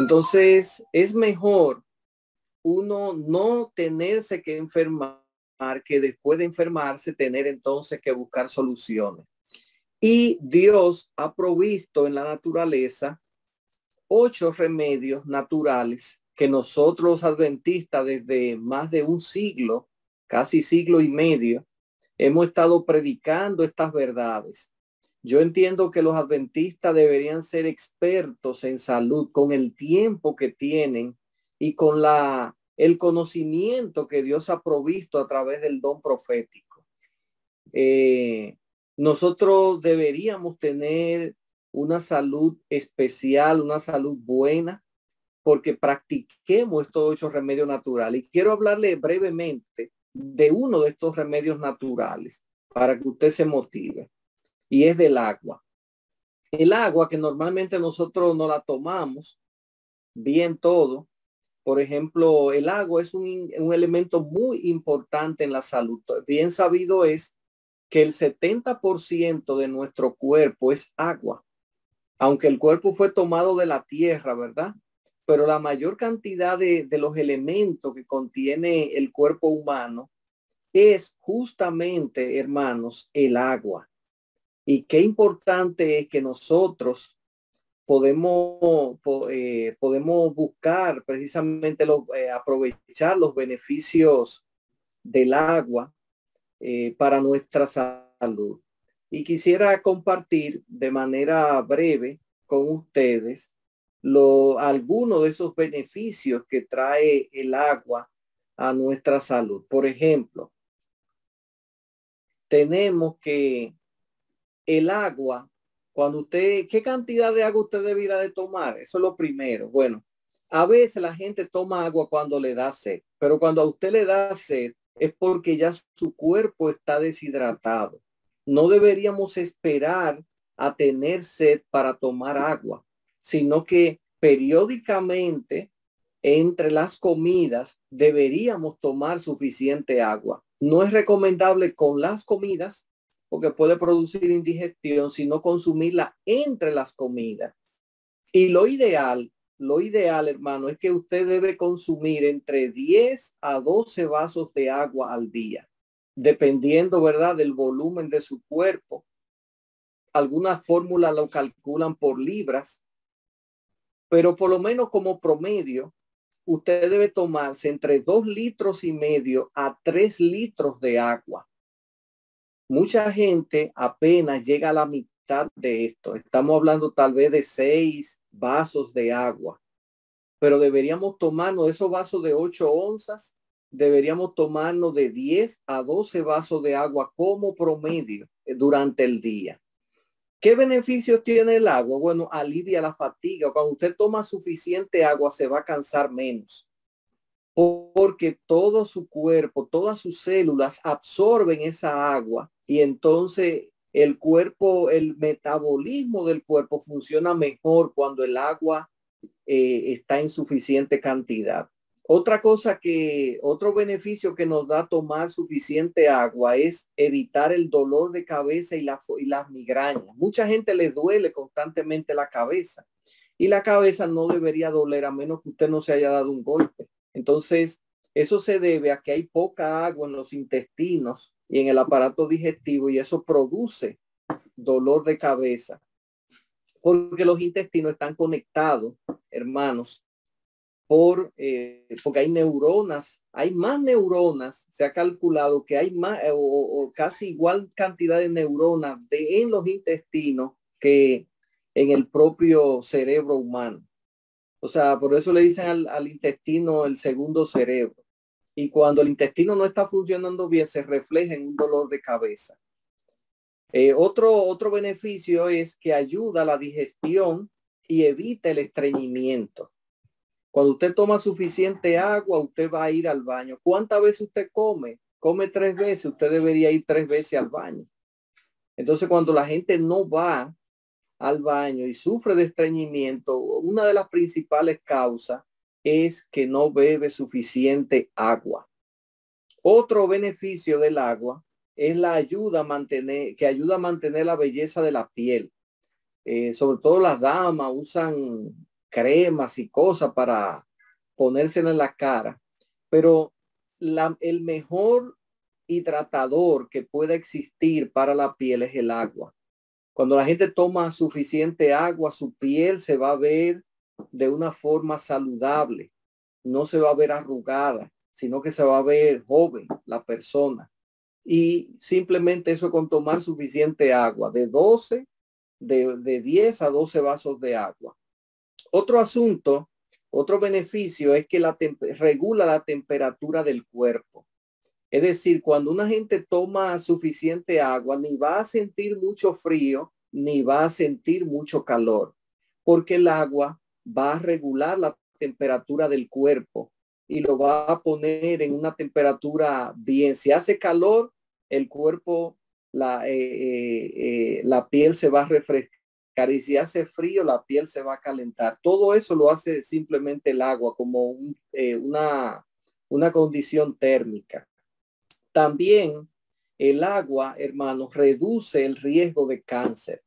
Entonces, es mejor uno no tenerse que enfermar que después de enfermarse tener entonces que buscar soluciones. Y Dios ha provisto en la naturaleza ocho remedios naturales que nosotros adventistas desde más de un siglo, casi siglo y medio, hemos estado predicando estas verdades. Yo entiendo que los adventistas deberían ser expertos en salud con el tiempo que tienen y con la el conocimiento que Dios ha provisto a través del don profético. Eh, nosotros deberíamos tener una salud especial, una salud buena, porque practiquemos estos ocho remedios naturales. Y quiero hablarle brevemente de uno de estos remedios naturales para que usted se motive. Y es del agua. El agua que normalmente nosotros no la tomamos bien todo, por ejemplo, el agua es un, elemento muy importante en la salud. Bien sabido es que el 70% de nuestro cuerpo es agua, aunque el cuerpo fue tomado de la tierra, ¿verdad? Pero la mayor cantidad de, de los elementos que contiene el cuerpo humano es justamente, hermanos, el agua. Y qué importante es que nosotros podemos, eh, podemos buscar precisamente eh, aprovechar los beneficios del agua eh, para nuestra salud. Y quisiera compartir de manera breve con ustedes lo, algunos de esos beneficios que trae el agua a nuestra salud. Por ejemplo, tenemos que el agua cuando usted, ¿qué cantidad de agua usted debiera de tomar? Eso es lo primero. Bueno, a veces la gente toma agua cuando le da sed, pero cuando a usted le da sed es porque ya su cuerpo está deshidratado. No deberíamos esperar a tener sed para tomar agua, sino que periódicamente entre las comidas deberíamos tomar suficiente agua. No es recomendable con las comidas porque puede producir indigestión, sino consumirla entre las comidas. Y lo ideal, lo ideal, hermano, es que usted debe consumir entre 10 a 12 vasos de agua al día, dependiendo, ¿verdad?, del volumen de su cuerpo. Algunas fórmulas lo calculan por libras, pero por lo menos como promedio, usted debe tomarse entre 2 litros y medio a 3 litros de agua mucha gente apenas llega a la mitad de esto. Estamos hablando tal vez de seis vasos de agua, pero deberíamos tomarnos esos vasos de 8 onzas, deberíamos tomarnos de 10 a 12 vasos de agua como promedio durante el día. ¿Qué beneficios tiene el agua? Bueno, alivia la fatiga. Cuando usted toma suficiente agua, se va a cansar menos. Porque todo su cuerpo, todas sus células absorben esa agua y entonces el cuerpo, el metabolismo del cuerpo funciona mejor cuando el agua eh, está en suficiente cantidad. Otra cosa que, otro beneficio que nos da tomar suficiente agua es evitar el dolor de cabeza y, y las migrañas. Mucha gente le duele constantemente la cabeza y la cabeza no debería doler a menos que usted no se haya dado un golpe. Entonces, eso se debe a que hay poca agua en los intestinos y en el aparato digestivo y eso produce dolor de cabeza. Porque los intestinos están conectados, hermanos, por, eh, porque hay neuronas, hay más neuronas, se ha calculado que hay más eh, o, casi igual cantidad de neuronas de, en los intestinos que en el propio cerebro humano. O sea, por eso le dicen al, al intestino el segundo cerebro y cuando el intestino no está funcionando bien se refleja en un dolor de cabeza. Eh, otro, otro beneficio es que ayuda a la digestión y evita el estreñimiento. Cuando usted toma suficiente agua, usted va a ir al baño. ¿Cuántas veces usted come? Come tres veces, usted debería ir tres veces al baño. Entonces, cuando la gente no va al baño y sufre de estreñimiento, una de las principales causas es que no bebe suficiente agua. Otro beneficio del agua es la ayuda a mantener, que ayuda a mantener la belleza de la piel. Eh, sobre todo las damas usan cremas y cosas para ponérsela en la cara, pero el mejor hidratador que pueda existir para la piel es el agua. Cuando la gente toma suficiente agua, su piel se va a ver de una forma saludable, no se va a ver arrugada, sino que se va a ver joven la persona. Y simplemente eso con tomar suficiente agua, de 12, de, de 10 a 12 vasos de agua. Otro asunto, otro beneficio es que la regula la temperatura del cuerpo. Es decir, cuando una gente toma suficiente agua, ni va a sentir mucho frío, ni va a sentir mucho calor, porque el agua va a regular la temperatura del cuerpo y lo va a poner en una temperatura bien. Si hace calor, el cuerpo, la, eh, eh, eh, la piel se va a refrescar y si hace frío, la piel se va a calentar. Todo eso lo hace simplemente el agua como una, una condición térmica. También el agua, hermanos, reduce el riesgo de cáncer,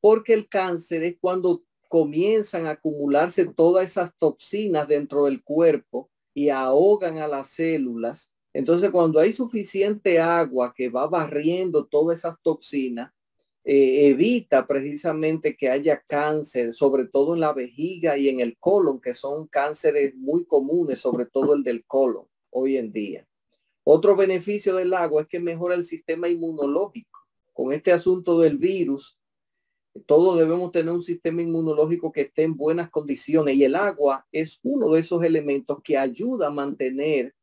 porque el cáncer es cuando comienzan a acumularse todas esas toxinas dentro del cuerpo y ahogan a las células. Entonces, cuando hay suficiente agua que va barriendo todas esas toxinas, eh, evita precisamente que haya cáncer, sobre todo en la vejiga y en el colon, que son cánceres muy comunes, sobre todo el del colon hoy en día. Otro beneficio del agua es que mejora el sistema inmunológico. Con este asunto del virus, todos debemos tener un sistema inmunológico que esté en buenas condiciones y el agua es uno de esos elementos que ayuda a mantener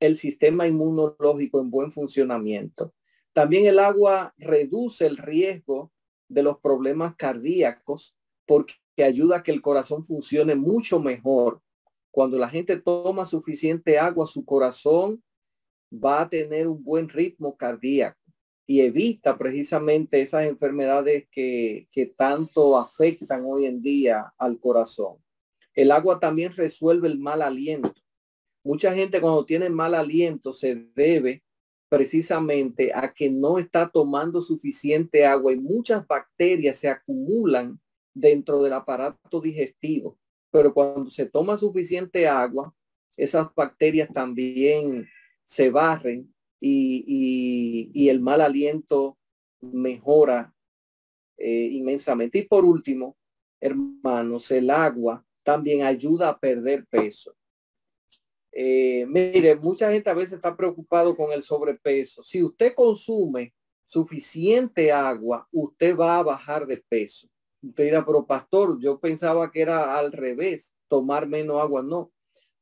el sistema inmunológico en buen funcionamiento. También el agua reduce el riesgo de los problemas cardíacos porque ayuda a que el corazón funcione mucho mejor. Cuando la gente toma suficiente agua, su corazón va a tener un buen ritmo cardíaco y evita precisamente esas enfermedades que, que tanto afectan hoy en día al corazón. El agua también resuelve el mal aliento. Mucha gente cuando tiene mal aliento se debe precisamente a que no está tomando suficiente agua y muchas bacterias se acumulan dentro del aparato digestivo. Pero cuando se toma suficiente agua, esas bacterias también se barren y, el mal aliento mejora eh, inmensamente. Y por último, hermanos, el agua también ayuda a perder peso. Eh, mire, mucha gente a veces está preocupado con el sobrepeso. Si usted consume suficiente agua, usted va a bajar de peso. Usted dirá, pero pastor, yo pensaba que era al revés, tomar menos agua. No,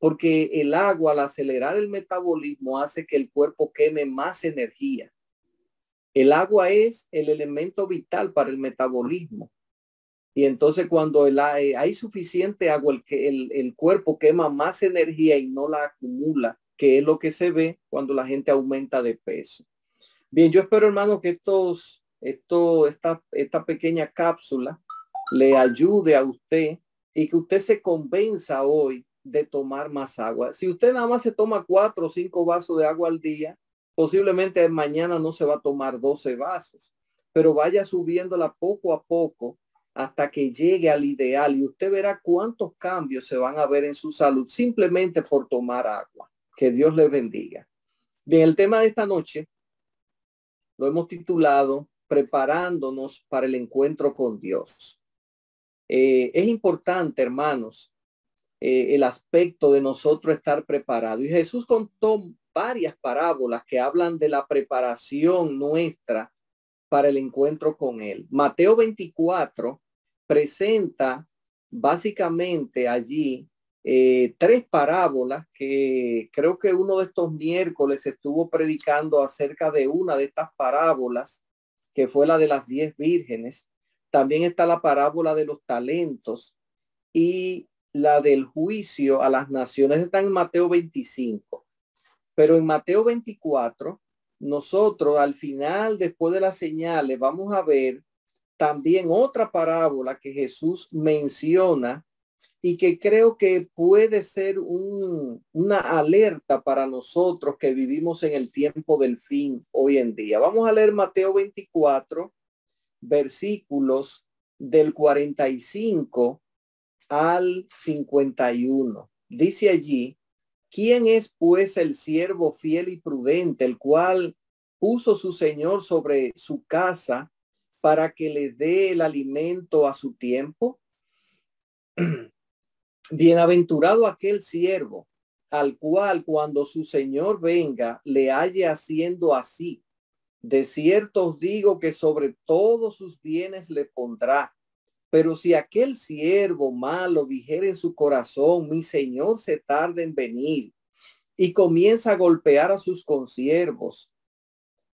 porque el agua al acelerar el metabolismo hace que el cuerpo queme más energía. El agua es el elemento vital para el metabolismo. Y entonces cuando eh, hay suficiente agua, el, el, el cuerpo quema más energía y no la acumula, que es lo que se ve cuando la gente aumenta de peso. Bien, yo espero, hermano, que estos, esto, esta, esta pequeña cápsula le ayude a usted y que usted se convenza hoy de tomar más agua. Si usted nada más se toma cuatro o cinco vasos de agua al día, posiblemente mañana no se va a tomar 12 vasos, pero vaya subiéndola poco a poco hasta que llegue al ideal y usted verá cuántos cambios se van a ver en su salud simplemente por tomar agua. Que Dios le bendiga. Bien, el tema de esta noche lo hemos titulado Preparándonos para el encuentro con Dios. Eh, es importante, hermanos, eh, el aspecto de nosotros estar preparado. Y Jesús contó varias parábolas que hablan de la preparación nuestra para el encuentro con Él. Mateo 24 presenta básicamente allí eh, tres parábolas que creo que uno de estos miércoles estuvo predicando acerca de una de estas parábolas, que fue la de las diez vírgenes. También está la parábola de los talentos y la del juicio a las naciones está en Mateo 25. Pero en Mateo 24, nosotros al final, después de las señales, vamos a ver también otra parábola que Jesús menciona y que creo que puede ser una alerta para nosotros que vivimos en el tiempo del fin hoy en día. Vamos a leer Mateo 24, versículos del 45 al 51. Dice allí, ¿quién es pues el siervo fiel y prudente, el cual puso su Señor sobre su casa para que le dé el alimento a su tiempo? Bienaventurado aquel siervo al cual cuando su Señor venga le halle haciendo así. De cierto os digo que sobre todos sus bienes le pondrá. Pero si aquel siervo malo dijera en su corazón, mi Señor se tarda en venir y comienza a golpear a sus consiervos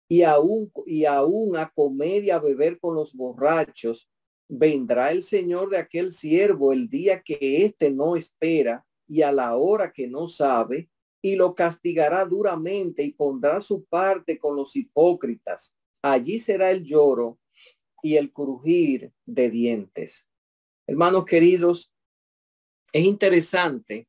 y aún, y aún a comer y a beber con los borrachos, vendrá el Señor de aquel siervo el día que éste no espera y a la hora que no sabe, y lo castigará duramente y pondrá su parte con los hipócritas. Allí será el lloro y el crujir de dientes. Hermanos queridos, es interesante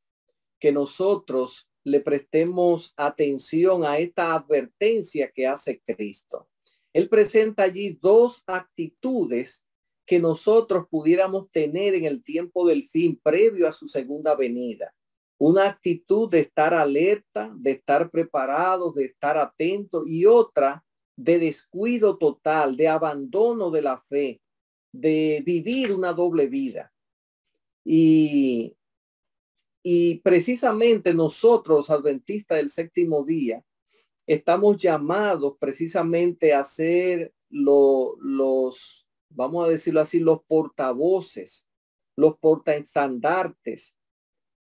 que nosotros le prestemos atención a esta advertencia que hace Cristo. Él presenta allí dos actitudes que nosotros pudiéramos tener en el tiempo del fin previo a su segunda venida. Una actitud de estar alerta, de estar preparados, de estar atentos y otra de descuido total, de abandono de la fe, de vivir una doble vida. Y, y precisamente nosotros, adventistas del séptimo día, estamos llamados precisamente a ser los vamos a decirlo así, los portavoces, los portaestandartes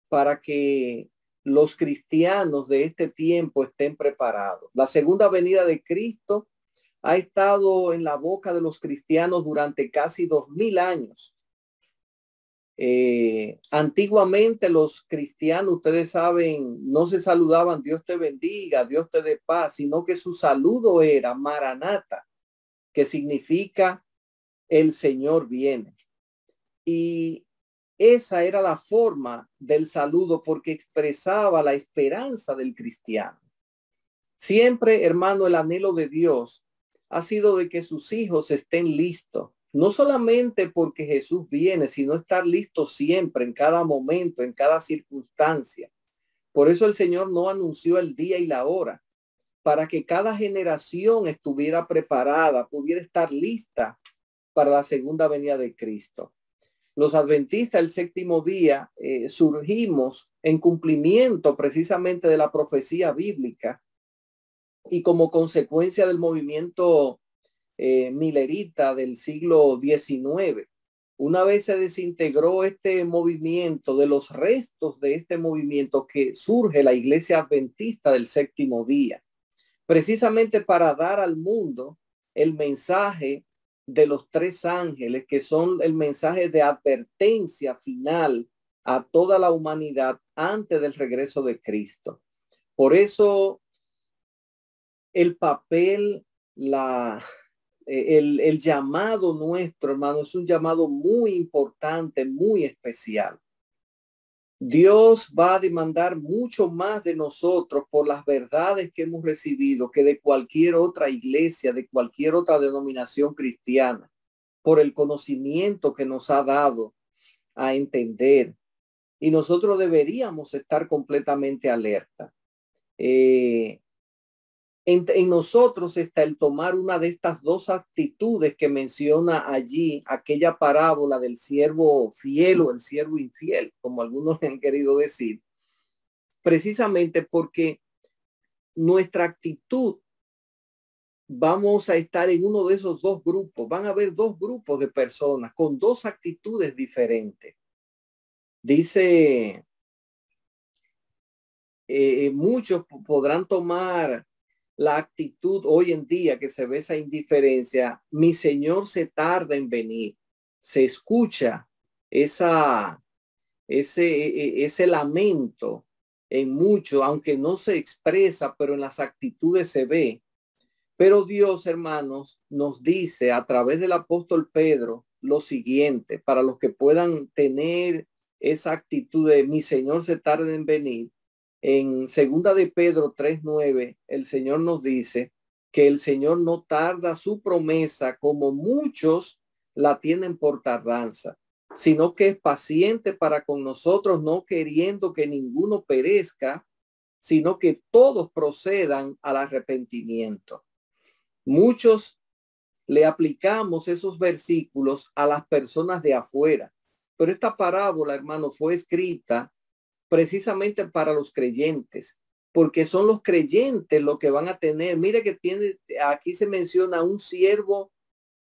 para que los cristianos de este tiempo estén preparados. La segunda venida de Cristo ha estado en la boca de los cristianos durante casi dos mil años. Eh, antiguamente los cristianos, ustedes saben, no se saludaban Dios te bendiga, Dios te dé paz, sino que su saludo era Maranata, que significa el Señor viene. Y esa era la forma del saludo porque expresaba la esperanza del cristiano. Siempre, hermano, el anhelo de Dios ha sido de que sus hijos estén listos, no solamente porque Jesús viene, sino estar listos siempre, en cada momento, en cada circunstancia. Por eso el Señor no anunció el día y la hora, para que cada generación estuviera preparada, pudiera estar lista para la segunda venida de Cristo. Los adventistas el séptimo día eh, surgimos en cumplimiento precisamente de la profecía bíblica y como consecuencia del movimiento eh, milerita del siglo XIX. Una vez se desintegró este movimiento, de los restos de este movimiento que surge la iglesia adventista del séptimo día, precisamente para dar al mundo el mensaje de los tres ángeles, que son el mensaje de advertencia final a toda la humanidad antes del regreso de Cristo. Por eso el papel, la, el, el llamado nuestro, hermano, es un llamado muy importante, muy especial. Dios va a demandar mucho más de nosotros por las verdades que hemos recibido que de cualquier otra iglesia, de cualquier otra denominación cristiana, por el conocimiento que nos ha dado a entender. Y nosotros deberíamos estar completamente alerta. Eh, en, nosotros está el tomar una de estas dos actitudes que menciona allí aquella parábola del siervo fiel o el siervo infiel, como algunos han querido decir, precisamente porque nuestra actitud vamos a estar en uno de esos dos grupos. Van a haber dos grupos de personas con dos actitudes diferentes. Dice, eh, muchos podrán tomar la actitud hoy en día que se ve esa indiferencia, mi Señor se tarda en venir. Se escucha esa, ese, e, e, ese lamento en mucho, aunque no se expresa, pero en las actitudes se ve. Pero Dios, hermanos, nos dice a través del apóstol Pedro lo siguiente, para los que puedan tener esa actitud de mi Señor se tarda en venir. En segunda de Pedro 3.9, el Señor nos dice que el Señor no tarda su promesa como muchos la tienen por tardanza. sino que es paciente para con nosotros, no queriendo que ninguno perezca, sino que todos procedan al arrepentimiento. Muchos le aplicamos esos versículos a las personas de afuera, pero esta parábola, hermano, fue escrita precisamente para los creyentes, porque son los creyentes los que van a tener. Mire que tiene, aquí se menciona un siervo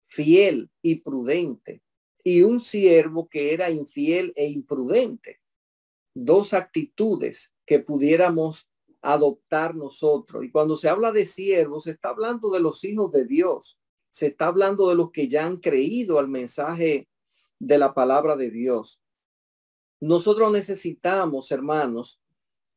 fiel y prudente y un siervo que era infiel e imprudente. Dos actitudes que pudiéramos adoptar nosotros. Y cuando se habla de siervos, se está hablando de los hijos de Dios. Se está hablando de los que ya han creído al mensaje de la palabra de Dios. Nosotros necesitamos, hermanos,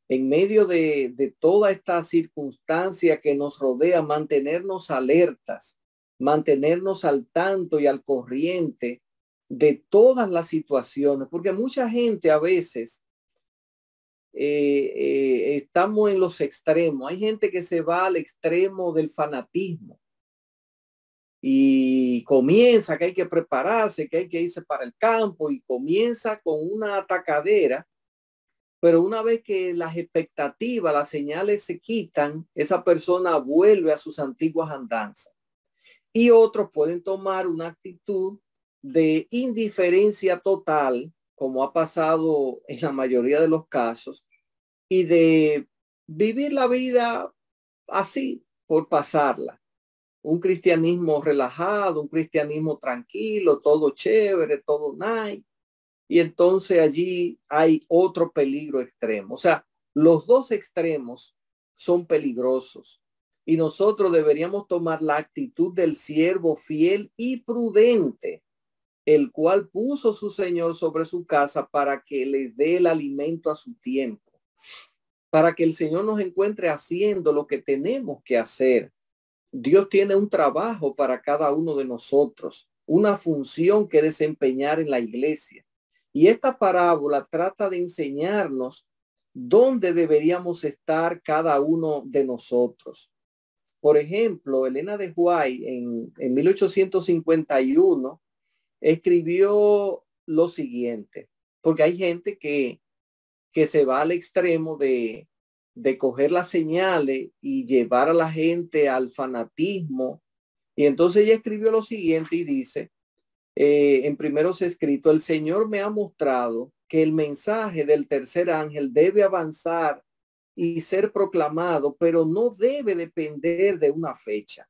en medio de, de toda esta circunstancia que nos rodea, mantenernos alertas, mantenernos al tanto y al corriente de todas las situaciones, porque mucha gente a veces eh, eh, estamos en los extremos. Hay gente que se va al extremo del fanatismo y comienza que hay que prepararse, que hay que irse para el campo y comienza con una atacadera pero una vez que las expectativas, las señales se quitan, esa persona vuelve a sus antiguas andanzas. Y otros pueden tomar una actitud de indiferencia total, como ha pasado en la mayoría de los casos, y de vivir la vida así, por pasarla. Un cristianismo relajado, un cristianismo tranquilo, todo chévere, todo nice y entonces allí hay otro peligro extremo. O sea, los dos extremos son peligrosos y nosotros deberíamos tomar la actitud del siervo fiel y prudente, el cual puso su Señor sobre su casa para que le dé el alimento a su tiempo, para que el Señor nos encuentre haciendo lo que tenemos que hacer. Dios tiene un trabajo para cada uno de nosotros, una función que desempeñar en la iglesia. Y esta parábola trata de enseñarnos dónde deberíamos estar cada uno de nosotros. Por ejemplo, Elena de Huay en, en 1851 escribió lo siguiente, porque hay gente que, que se va al extremo de, de coger las señales y llevar a la gente al fanatismo. Y entonces ella escribió lo siguiente y dice, eh, en primeros escrito, el Señor me ha mostrado que el mensaje del tercer ángel debe avanzar y ser proclamado, pero no debe depender de una fecha.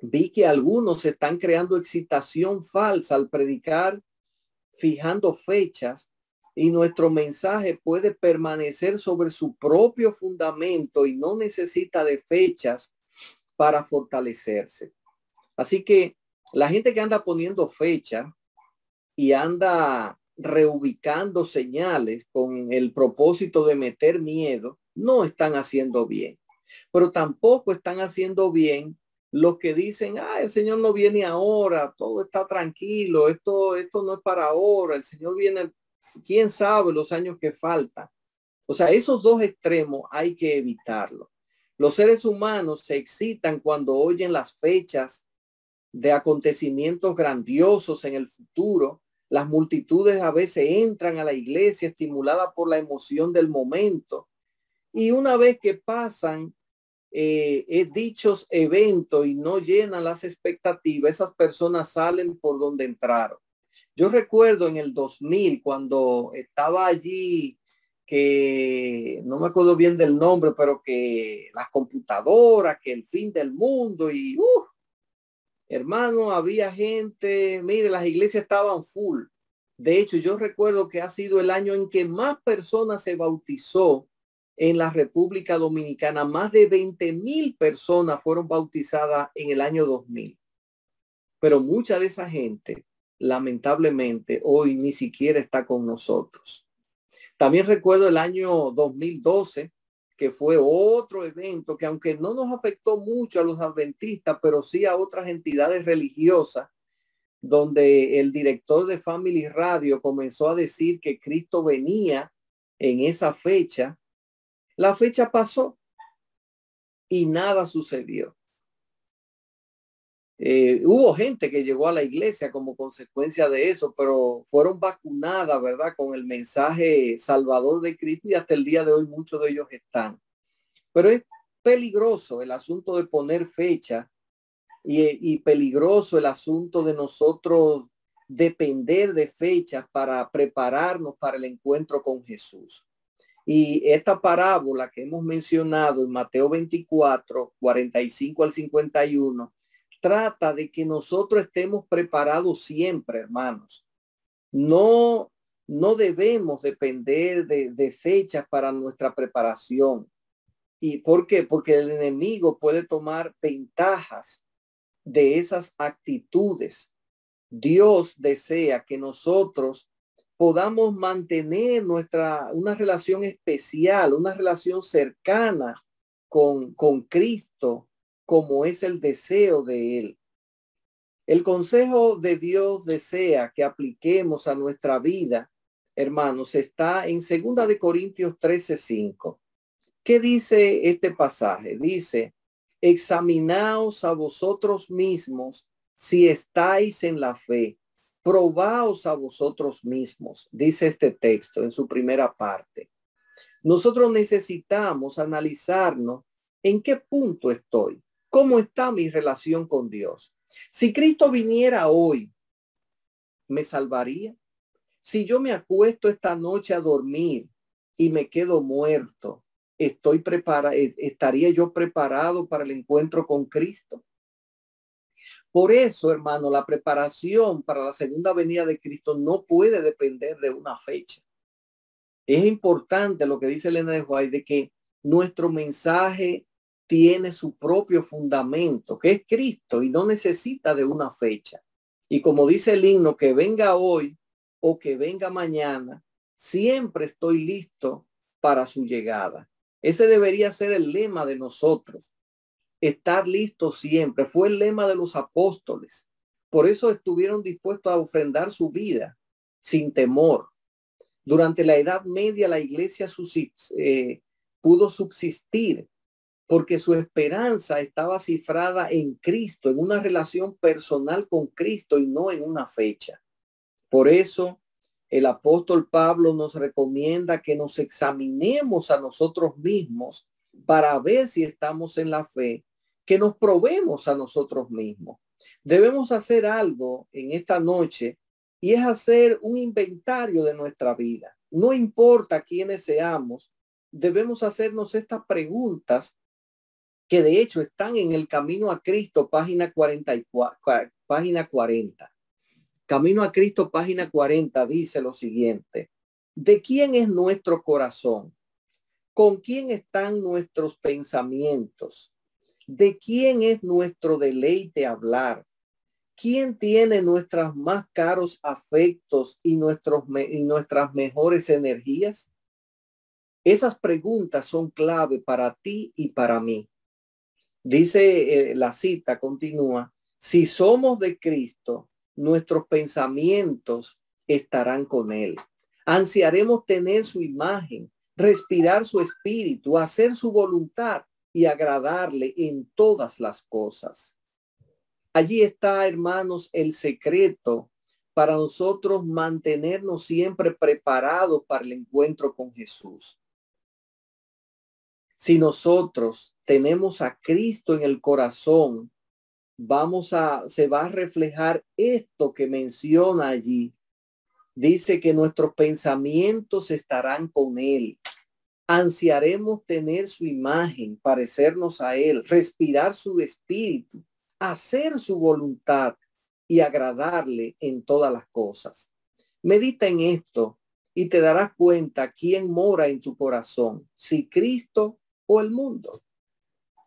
Vi que algunos están creando excitación falsa al predicar, fijando fechas, y nuestro mensaje puede permanecer sobre su propio fundamento y no necesita de fechas para fortalecerse. Así que la gente que anda poniendo fecha y anda reubicando señales con el propósito de meter miedo, no están haciendo bien. Pero tampoco están haciendo bien los que dicen, ah, el Señor no viene ahora, todo está tranquilo, esto, esto no es para ahora, el Señor viene, quién sabe los años que faltan. O sea, esos dos extremos hay que evitarlo. Los seres humanos se excitan cuando oyen las fechas de acontecimientos grandiosos en el futuro. Las multitudes a veces entran a la iglesia estimuladas por la emoción del momento. Y una vez que pasan eh, eh, dichos eventos y no llenan las expectativas, esas personas salen por donde entraron. Yo recuerdo en el 2000 cuando estaba allí que no me acuerdo bien del nombre, pero que las computadoras, que el fin del mundo y uh, Hermano, había gente, mire, las iglesias estaban full. De hecho, yo recuerdo que ha sido el año en que más personas se bautizó en la República Dominicana. Más de 20 mil personas fueron bautizadas en el año 2000. Pero mucha de esa gente, lamentablemente, hoy ni siquiera está con nosotros. También recuerdo el año 2012, que fue otro evento que aunque no nos afectó mucho a los adventistas, pero sí a otras entidades religiosas, donde el director de Family Radio comenzó a decir que Cristo venía en esa fecha, la fecha pasó y nada sucedió. Eh, hubo gente que llegó a la iglesia como consecuencia de eso, pero fueron vacunadas, ¿verdad? Con el mensaje salvador de Cristo y hasta el día de hoy muchos de ellos están. Pero es peligroso el asunto de poner fecha y, y peligroso el asunto de nosotros depender de fechas para prepararnos para el encuentro con Jesús. Y esta parábola que hemos mencionado en Mateo 24, 45 al 51, trata de que nosotros estemos preparados siempre, hermanos. No, no debemos depender de, fechas para nuestra preparación. ¿Y por qué? Porque el enemigo puede tomar ventajas de esas actitudes. Dios desea que nosotros podamos mantener nuestra, una relación especial, una relación cercana con, con Cristo como es el deseo de Él. El consejo de Dios desea que apliquemos a nuestra vida, hermanos, está en segunda de Corintios 13, 5. ¿Qué dice este pasaje? Dice, examinaos a vosotros mismos si estáis en la fe. Probaos a vosotros mismos, dice este texto en su primera parte. Nosotros necesitamos analizarnos en qué punto estoy. ¿Cómo está mi relación con Dios? Si Cristo viniera hoy, ¿me salvaría? Si yo me acuesto esta noche a dormir y me quedo muerto, estoy preparado, estaría yo preparado para el encuentro con Cristo. Por eso, hermano, la preparación para la segunda venida de Cristo no puede depender de una fecha. Es importante lo que dice Elena de White de que nuestro mensaje tiene su propio fundamento, que es Cristo, y no necesita de una fecha. Y como dice el himno, que venga hoy o que venga mañana, siempre estoy listo para su llegada. Ese debería ser el lema de nosotros. Estar listo siempre. Fue el lema de los apóstoles. Por eso estuvieron dispuestos a ofrendar su vida sin temor. Durante la Edad Media la iglesia eh, pudo subsistir porque su esperanza estaba cifrada en Cristo, en una relación personal con Cristo y no en una fecha. Por eso el apóstol Pablo nos recomienda que nos examinemos a nosotros mismos para ver si estamos en la fe, que nos probemos a nosotros mismos. Debemos hacer algo en esta noche y es hacer un inventario de nuestra vida. No importa quiénes seamos, debemos hacernos estas preguntas que de hecho están en el camino a Cristo, página 44, página 40. Camino a Cristo, página 40, dice lo siguiente. ¿De quién es nuestro corazón? ¿Con quién están nuestros pensamientos? ¿De quién es nuestro deleite hablar? ¿Quién tiene nuestros más caros afectos y, nuestros, y nuestras mejores energías? Esas preguntas son clave para ti y para mí. Dice eh, la cita, continúa, si somos de Cristo, nuestros pensamientos estarán con Él. Ansiaremos tener su imagen, respirar su espíritu, hacer su voluntad y agradarle en todas las cosas. Allí está, hermanos, el secreto para nosotros mantenernos siempre preparados para el encuentro con Jesús. Si nosotros tenemos a Cristo en el corazón, vamos a, se va a reflejar esto que menciona allí. Dice que nuestros pensamientos estarán con Él. Ansiaremos tener su imagen, parecernos a Él, respirar su espíritu, hacer su voluntad y agradarle en todas las cosas. Medita en esto y te darás cuenta quién mora en tu corazón, si Cristo o el mundo.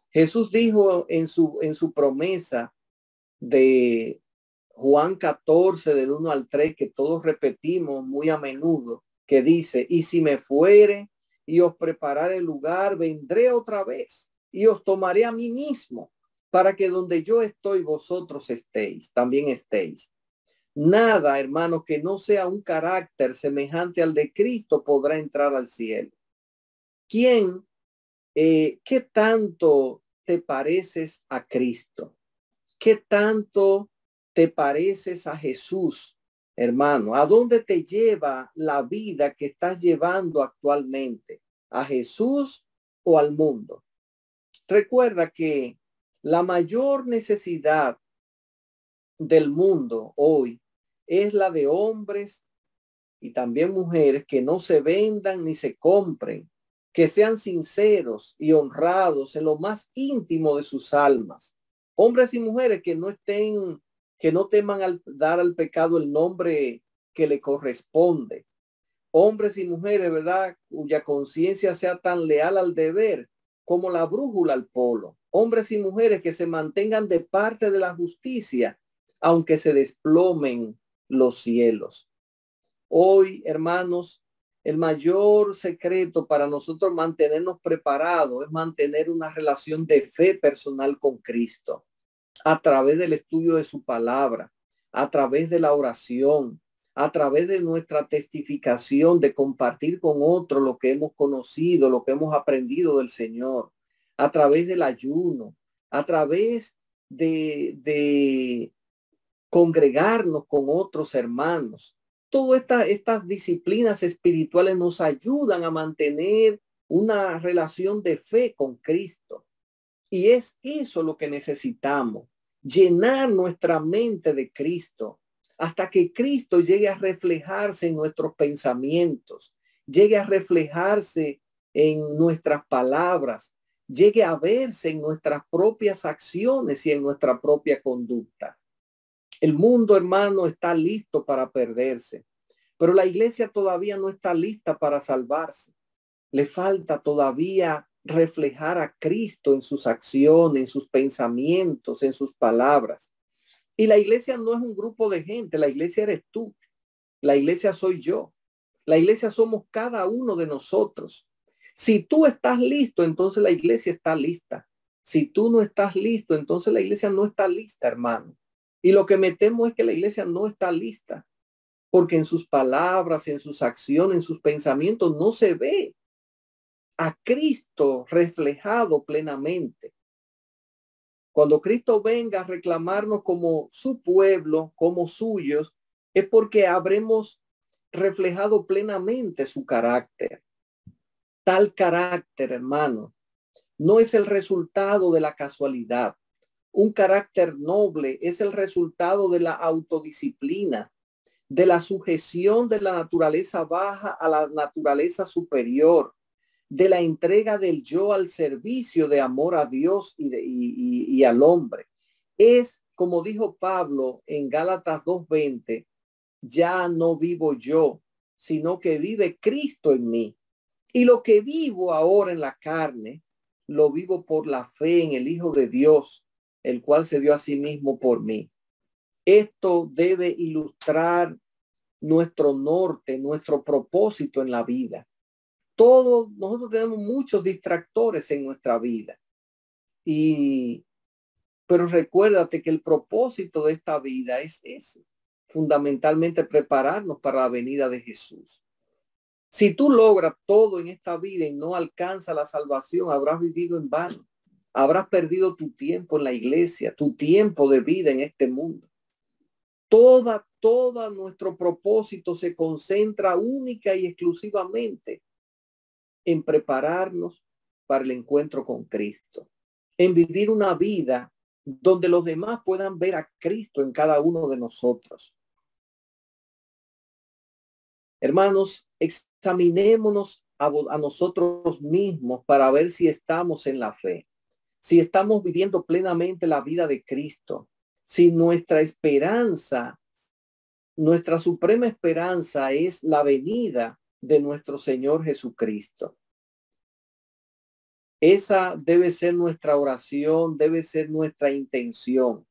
Jesús dijo en su, en su promesa de Juan 14 del 1 al 3 que todos repetimos muy a menudo, que dice, y si me fuere y os prepararé el lugar, vendré otra vez y os tomaré a mí mismo para que donde yo estoy vosotros estéis, también estéis. Nada, hermano, que no sea un carácter semejante al de Cristo podrá entrar al cielo. ¿Quién eh, ¿qué tanto te pareces a Cristo? ¿Qué tanto te pareces a Jesús, hermano? ¿A dónde te lleva la vida que estás llevando actualmente? ¿A Jesús o al mundo? Recuerda que la mayor necesidad del mundo hoy es la de hombres y también mujeres que no se vendan ni se compren, que sean sinceros y honrados en lo más íntimo de sus almas. Hombres y mujeres que no estén, que no teman al dar al pecado el nombre que le corresponde. Hombres y mujeres, ¿verdad? Cuya conciencia sea tan leal al deber como la brújula al polo. Hombres y mujeres que se mantengan de parte de la justicia, aunque se desplomen los cielos. Hoy, hermanos, el mayor secreto para nosotros mantenernos preparados es mantener una relación de fe personal con Cristo a través del estudio de su palabra, a través de la oración, a través de nuestra testificación, de compartir con otros lo que hemos conocido, lo que hemos aprendido del Señor, a través del ayuno, a través de, de congregarnos con otros hermanos. Todas estas, estas disciplinas espirituales nos ayudan a mantener una relación de fe con Cristo. Y es eso lo que necesitamos, llenar nuestra mente de Cristo hasta que Cristo llegue a reflejarse en nuestros pensamientos, llegue a reflejarse en nuestras palabras, llegue a verse en nuestras propias acciones y en nuestra propia conducta. El mundo, hermano, está listo para perderse, pero la iglesia todavía no está lista para salvarse. Le falta todavía reflejar a Cristo en sus acciones, en sus pensamientos, en sus palabras. Y la iglesia no es un grupo de gente, la iglesia eres tú, la iglesia soy yo, la iglesia somos cada uno de nosotros. Si tú estás listo, entonces la iglesia está lista. Si tú no estás listo, entonces la iglesia no está lista, hermano. Y lo que me temo es que la iglesia no está lista, porque en sus palabras, en sus acciones, en sus pensamientos no se ve a Cristo reflejado plenamente. Cuando Cristo venga a reclamarnos como su pueblo, como suyos, es porque habremos reflejado plenamente su carácter. Tal carácter, hermano, no es el resultado de la casualidad, un carácter noble es el resultado de la autodisciplina, de la sujeción de la naturaleza baja a la naturaleza superior, de la entrega del yo al servicio de amor a Dios y, al hombre. Es, como dijo Pablo en Gálatas 2.20, ya no vivo yo, sino que vive Cristo en mí. Y lo que vivo ahora en la carne, lo vivo por la fe en el Hijo de Dios, el cual se dio a sí mismo por mí. Esto debe ilustrar nuestro norte, nuestro propósito en la vida. Todos nosotros tenemos muchos distractores en nuestra vida. Y pero recuérdate que el propósito de esta vida es ese, fundamentalmente prepararnos para la venida de Jesús. Si tú logras todo en esta vida y no alcanza la salvación, habrás vivido en vano. Habrás perdido tu tiempo en la iglesia, tu tiempo de vida en este mundo. Toda, toda nuestro propósito se concentra única y exclusivamente en prepararnos para el encuentro con Cristo, en vivir una vida donde los demás puedan ver a Cristo en cada uno de nosotros. Hermanos, examinémonos a, a, nosotros mismos para ver si estamos en la fe si estamos viviendo plenamente la vida de Cristo, si nuestra esperanza, nuestra suprema esperanza es la venida de nuestro Señor Jesucristo. Esa debe ser nuestra oración, debe ser nuestra intención.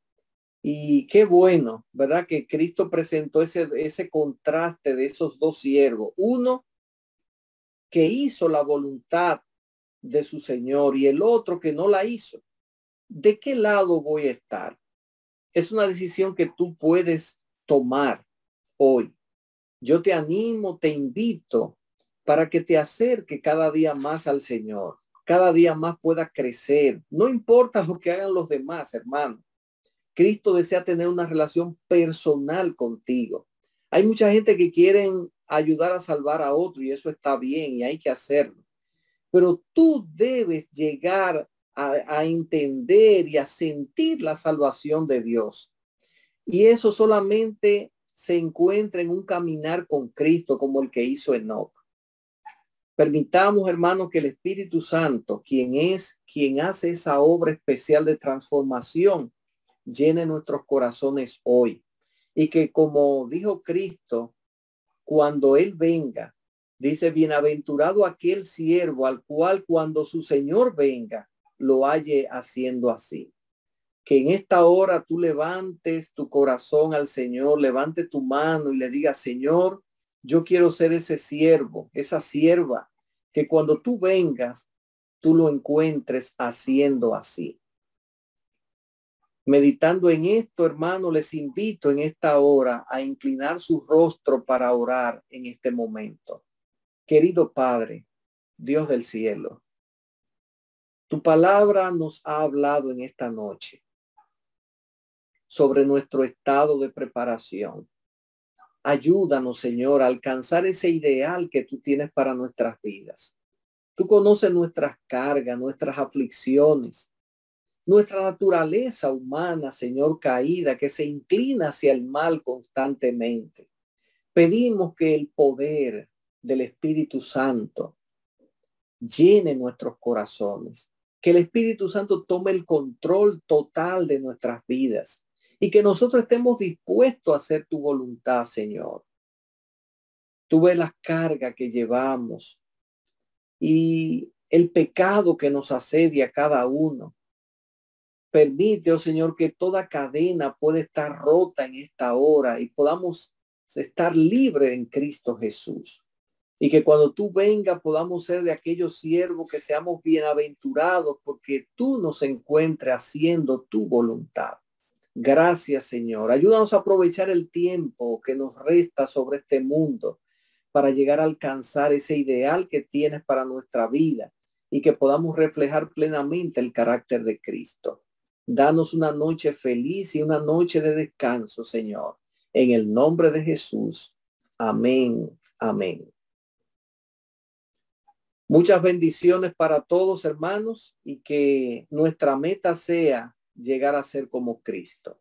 Y qué bueno, ¿verdad? Que Cristo presentó ese, ese contraste de esos dos siervos. Uno que hizo la voluntad de su Señor y el otro que no la hizo. ¿De qué lado voy a estar? Es una decisión que tú puedes tomar hoy. Yo te animo, te invito para que te acerque cada día más al Señor, cada día más pueda crecer. No importa lo que hagan los demás, hermano. Cristo desea tener una relación personal contigo. Hay mucha gente que quieren ayudar a salvar a otro y eso está bien y hay que hacerlo. Pero tú debes llegar a, entender y a sentir la salvación de Dios. Y eso solamente se encuentra en un caminar con Cristo como el que hizo Enoch. Permitamos, hermanos, que el Espíritu Santo, quien es, quien hace esa obra especial de transformación, llene nuestros corazones hoy. Y que como dijo Cristo, cuando Él venga, dice, bienaventurado aquel siervo al cual cuando su Señor venga, lo halle haciendo así. Que en esta hora tú levantes tu corazón al Señor, levante tu mano y le diga, Señor, yo quiero ser ese siervo, esa sierva, que cuando tú vengas, tú lo encuentres haciendo así. Meditando en esto, hermano, les invito en esta hora a inclinar su rostro para orar en este momento. Querido Padre, Dios del cielo, tu palabra nos ha hablado en esta noche sobre nuestro estado de preparación. Ayúdanos, Señor, a alcanzar ese ideal que tú tienes para nuestras vidas. Tú conoces nuestras cargas, nuestras aflicciones, nuestra naturaleza humana, Señor, caída, que se inclina hacia el mal constantemente. Pedimos que el poder del Espíritu Santo llene nuestros corazones, que el Espíritu Santo tome el control total de nuestras vidas y que nosotros estemos dispuestos a hacer tu voluntad, Señor. Tú ves las cargas que llevamos y el pecado que nos asedia a cada uno. Permite, oh Señor, que toda cadena pueda estar rota en esta hora y podamos estar libres en Cristo Jesús. Y que cuando tú vengas podamos ser de aquellos siervos que seamos bienaventurados porque tú nos encuentres haciendo tu voluntad. Gracias, Señor. Ayúdanos a aprovechar el tiempo que nos resta sobre este mundo para llegar a alcanzar ese ideal que tienes para nuestra vida y que podamos reflejar plenamente el carácter de Cristo. Danos una noche feliz y una noche de descanso, Señor. En el nombre de Jesús. Amén. Amén. Muchas bendiciones para todos, hermanos, y que nuestra meta sea llegar a ser como Cristo.